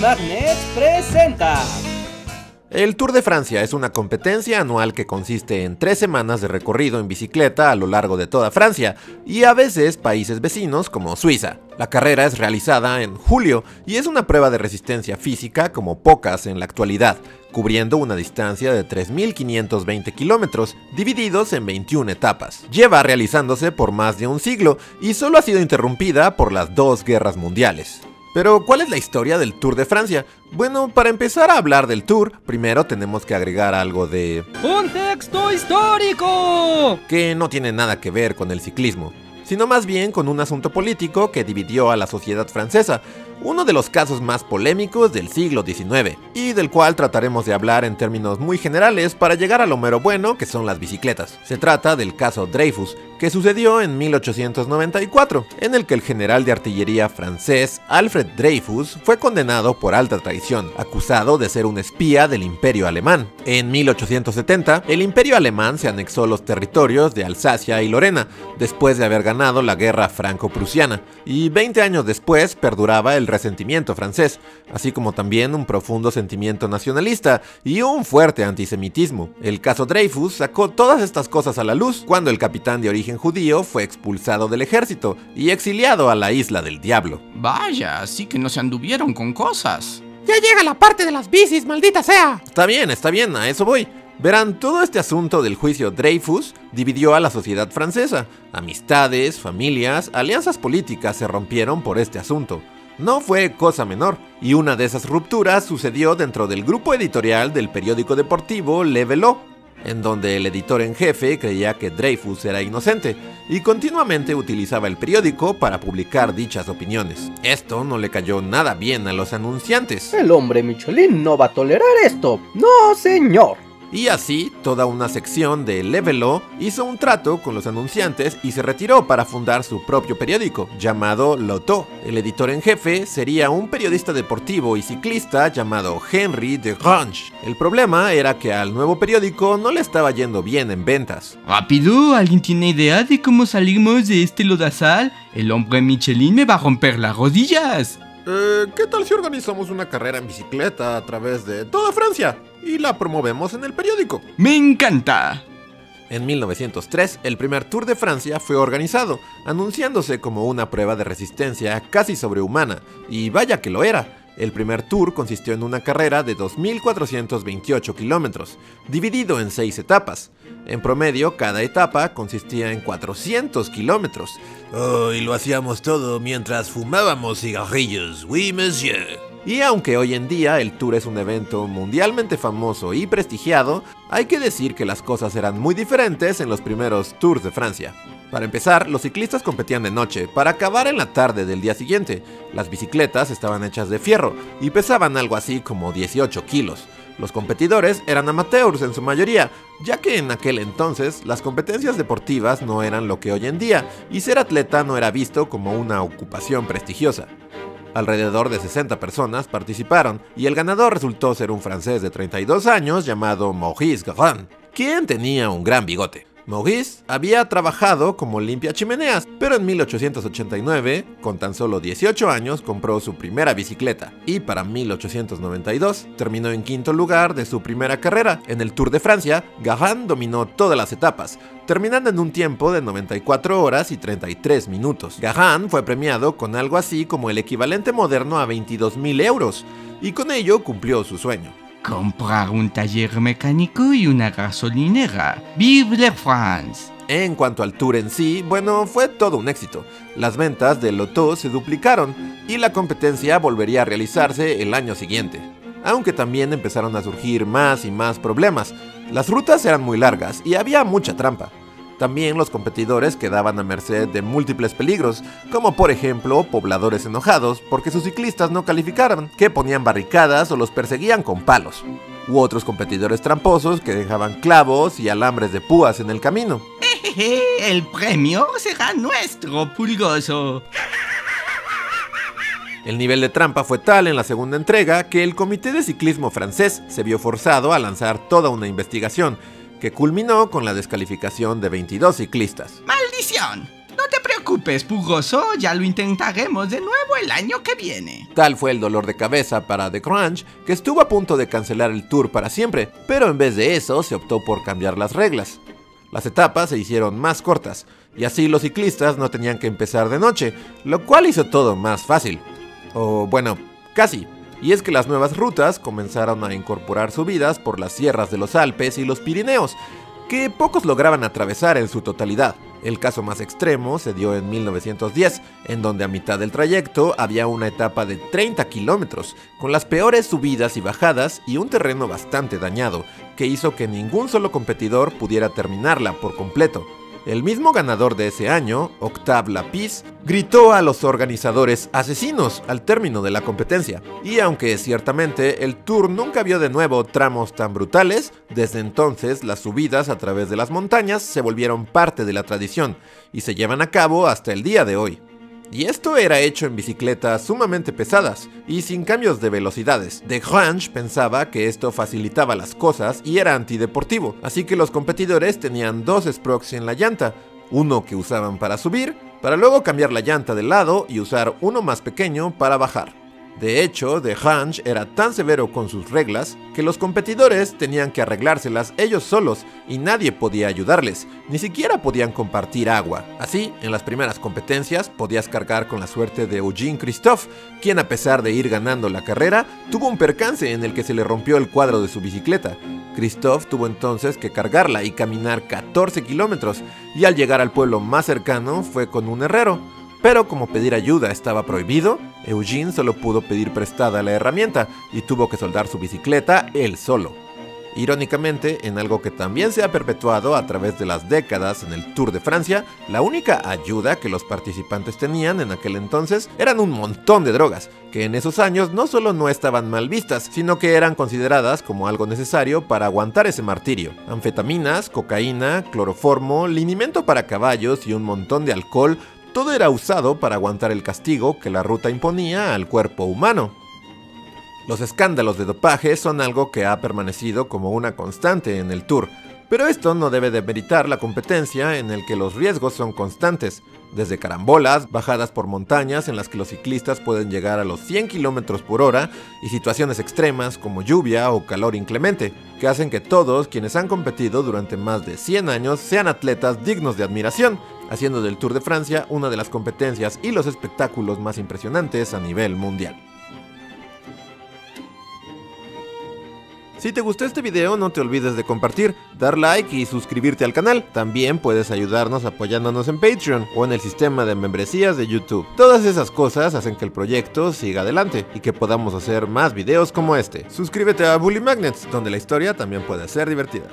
Magnet presenta. El Tour de Francia es una competencia anual que consiste en tres semanas de recorrido en bicicleta a lo largo de toda Francia y a veces países vecinos como Suiza. La carrera es realizada en julio y es una prueba de resistencia física como pocas en la actualidad, cubriendo una distancia de 3.520 kilómetros, divididos en 21 etapas. Lleva realizándose por más de un siglo y solo ha sido interrumpida por las dos guerras mundiales. Pero, ¿cuál es la historia del Tour de Francia? Bueno, para empezar a hablar del Tour, primero tenemos que agregar algo de... ¡Contexto histórico! que no tiene nada que ver con el ciclismo, sino más bien con un asunto político que dividió a la sociedad francesa, uno de los casos más polémicos del siglo XIX, y del cual trataremos de hablar en términos muy generales para llegar a lo mero bueno que son las bicicletas. Se trata del caso Dreyfus, que sucedió en 1894, en el que el general de artillería francés Alfred Dreyfus fue condenado por alta traición, acusado de ser un espía del imperio alemán. En 1870, el imperio alemán se anexó los territorios de Alsacia y Lorena, después de haber ganado la guerra franco-prusiana, y 20 años después perduraba el resentimiento francés, así como también un profundo sentimiento nacionalista y un fuerte antisemitismo. El caso Dreyfus sacó todas estas cosas a la luz cuando el capitán de origen judío fue expulsado del ejército y exiliado a la isla del diablo. Vaya, así que no se anduvieron con cosas. Ya llega la parte de las bicis, maldita sea. Está bien, está bien, a eso voy. Verán, todo este asunto del juicio Dreyfus dividió a la sociedad francesa. Amistades, familias, alianzas políticas se rompieron por este asunto. No fue cosa menor, y una de esas rupturas sucedió dentro del grupo editorial del periódico deportivo Le Velo, en donde el editor en jefe creía que Dreyfus era inocente y continuamente utilizaba el periódico para publicar dichas opiniones. Esto no le cayó nada bien a los anunciantes. El hombre Michelin no va a tolerar esto. No, señor. Y así, toda una sección de Levelo hizo un trato con los anunciantes y se retiró para fundar su propio periódico, llamado Loto. El editor en jefe sería un periodista deportivo y ciclista llamado Henry de Grange. El problema era que al nuevo periódico no le estaba yendo bien en ventas. Rápido, ¿alguien tiene idea de cómo salimos de este lodazal? El hombre Michelin me va a romper las rodillas. Eh, ¿Qué tal si organizamos una carrera en bicicleta a través de toda Francia y la promovemos en el periódico? Me encanta. En 1903, el primer Tour de Francia fue organizado, anunciándose como una prueba de resistencia casi sobrehumana, y vaya que lo era. El primer tour consistió en una carrera de 2.428 kilómetros, dividido en seis etapas. En promedio, cada etapa consistía en 400 kilómetros. Oh, y lo hacíamos todo mientras fumábamos cigarrillos, oui monsieur. Y aunque hoy en día el tour es un evento mundialmente famoso y prestigiado, hay que decir que las cosas eran muy diferentes en los primeros tours de Francia. Para empezar, los ciclistas competían de noche, para acabar en la tarde del día siguiente. Las bicicletas estaban hechas de fierro y pesaban algo así como 18 kilos. Los competidores eran amateurs en su mayoría, ya que en aquel entonces las competencias deportivas no eran lo que hoy en día, y ser atleta no era visto como una ocupación prestigiosa. Alrededor de 60 personas participaron, y el ganador resultó ser un francés de 32 años llamado Maurice Garand, quien tenía un gran bigote. Maurice había trabajado como limpia chimeneas, pero en 1889, con tan solo 18 años, compró su primera bicicleta y para 1892 terminó en quinto lugar de su primera carrera. En el Tour de Francia, Garand dominó todas las etapas, terminando en un tiempo de 94 horas y 33 minutos. Garand fue premiado con algo así como el equivalente moderno a 22 mil euros, y con ello cumplió su sueño. Comprar un taller mecánico y una gasolinera. ¡Vive la France! En cuanto al tour en sí, bueno, fue todo un éxito. Las ventas del Loto se duplicaron y la competencia volvería a realizarse el año siguiente. Aunque también empezaron a surgir más y más problemas. Las rutas eran muy largas y había mucha trampa. También los competidores quedaban a merced de múltiples peligros, como por ejemplo pobladores enojados porque sus ciclistas no calificaron, que ponían barricadas o los perseguían con palos, u otros competidores tramposos que dejaban clavos y alambres de púas en el camino. El premio será nuestro, pulgoso. El nivel de trampa fue tal en la segunda entrega que el Comité de Ciclismo francés se vio forzado a lanzar toda una investigación que culminó con la descalificación de 22 ciclistas. ¡Maldición! No te preocupes Pugoso, ya lo intentaremos de nuevo el año que viene. Tal fue el dolor de cabeza para The Crunch que estuvo a punto de cancelar el tour para siempre, pero en vez de eso se optó por cambiar las reglas. Las etapas se hicieron más cortas, y así los ciclistas no tenían que empezar de noche, lo cual hizo todo más fácil. O bueno, casi. Y es que las nuevas rutas comenzaron a incorporar subidas por las sierras de los Alpes y los Pirineos, que pocos lograban atravesar en su totalidad. El caso más extremo se dio en 1910, en donde a mitad del trayecto había una etapa de 30 kilómetros, con las peores subidas y bajadas y un terreno bastante dañado, que hizo que ningún solo competidor pudiera terminarla por completo. El mismo ganador de ese año, Octave Lapis, gritó a los organizadores asesinos al término de la competencia. Y aunque ciertamente el Tour nunca vio de nuevo tramos tan brutales, desde entonces las subidas a través de las montañas se volvieron parte de la tradición y se llevan a cabo hasta el día de hoy. Y esto era hecho en bicicletas sumamente pesadas y sin cambios de velocidades. De Grange pensaba que esto facilitaba las cosas y era antideportivo, así que los competidores tenían dos spokes en la llanta, uno que usaban para subir, para luego cambiar la llanta de lado y usar uno más pequeño para bajar. De hecho, The Hunch era tan severo con sus reglas que los competidores tenían que arreglárselas ellos solos y nadie podía ayudarles, ni siquiera podían compartir agua. Así, en las primeras competencias podías cargar con la suerte de Eugene Christophe, quien a pesar de ir ganando la carrera, tuvo un percance en el que se le rompió el cuadro de su bicicleta. Christophe tuvo entonces que cargarla y caminar 14 kilómetros, y al llegar al pueblo más cercano fue con un herrero. Pero como pedir ayuda estaba prohibido, Eugene solo pudo pedir prestada la herramienta y tuvo que soldar su bicicleta él solo. Irónicamente, en algo que también se ha perpetuado a través de las décadas en el Tour de Francia, la única ayuda que los participantes tenían en aquel entonces eran un montón de drogas, que en esos años no solo no estaban mal vistas, sino que eran consideradas como algo necesario para aguantar ese martirio. Anfetaminas, cocaína, cloroformo, linimento para caballos y un montón de alcohol todo era usado para aguantar el castigo que la ruta imponía al cuerpo humano. Los escándalos de dopaje son algo que ha permanecido como una constante en el Tour, pero esto no debe demeritar la competencia en el que los riesgos son constantes, desde carambolas, bajadas por montañas en las que los ciclistas pueden llegar a los 100 km por hora y situaciones extremas como lluvia o calor inclemente, que hacen que todos quienes han competido durante más de 100 años sean atletas dignos de admiración, haciendo del Tour de Francia una de las competencias y los espectáculos más impresionantes a nivel mundial. Si te gustó este video no te olvides de compartir, dar like y suscribirte al canal. También puedes ayudarnos apoyándonos en Patreon o en el sistema de membresías de YouTube. Todas esas cosas hacen que el proyecto siga adelante y que podamos hacer más videos como este. Suscríbete a Bully Magnets, donde la historia también puede ser divertida.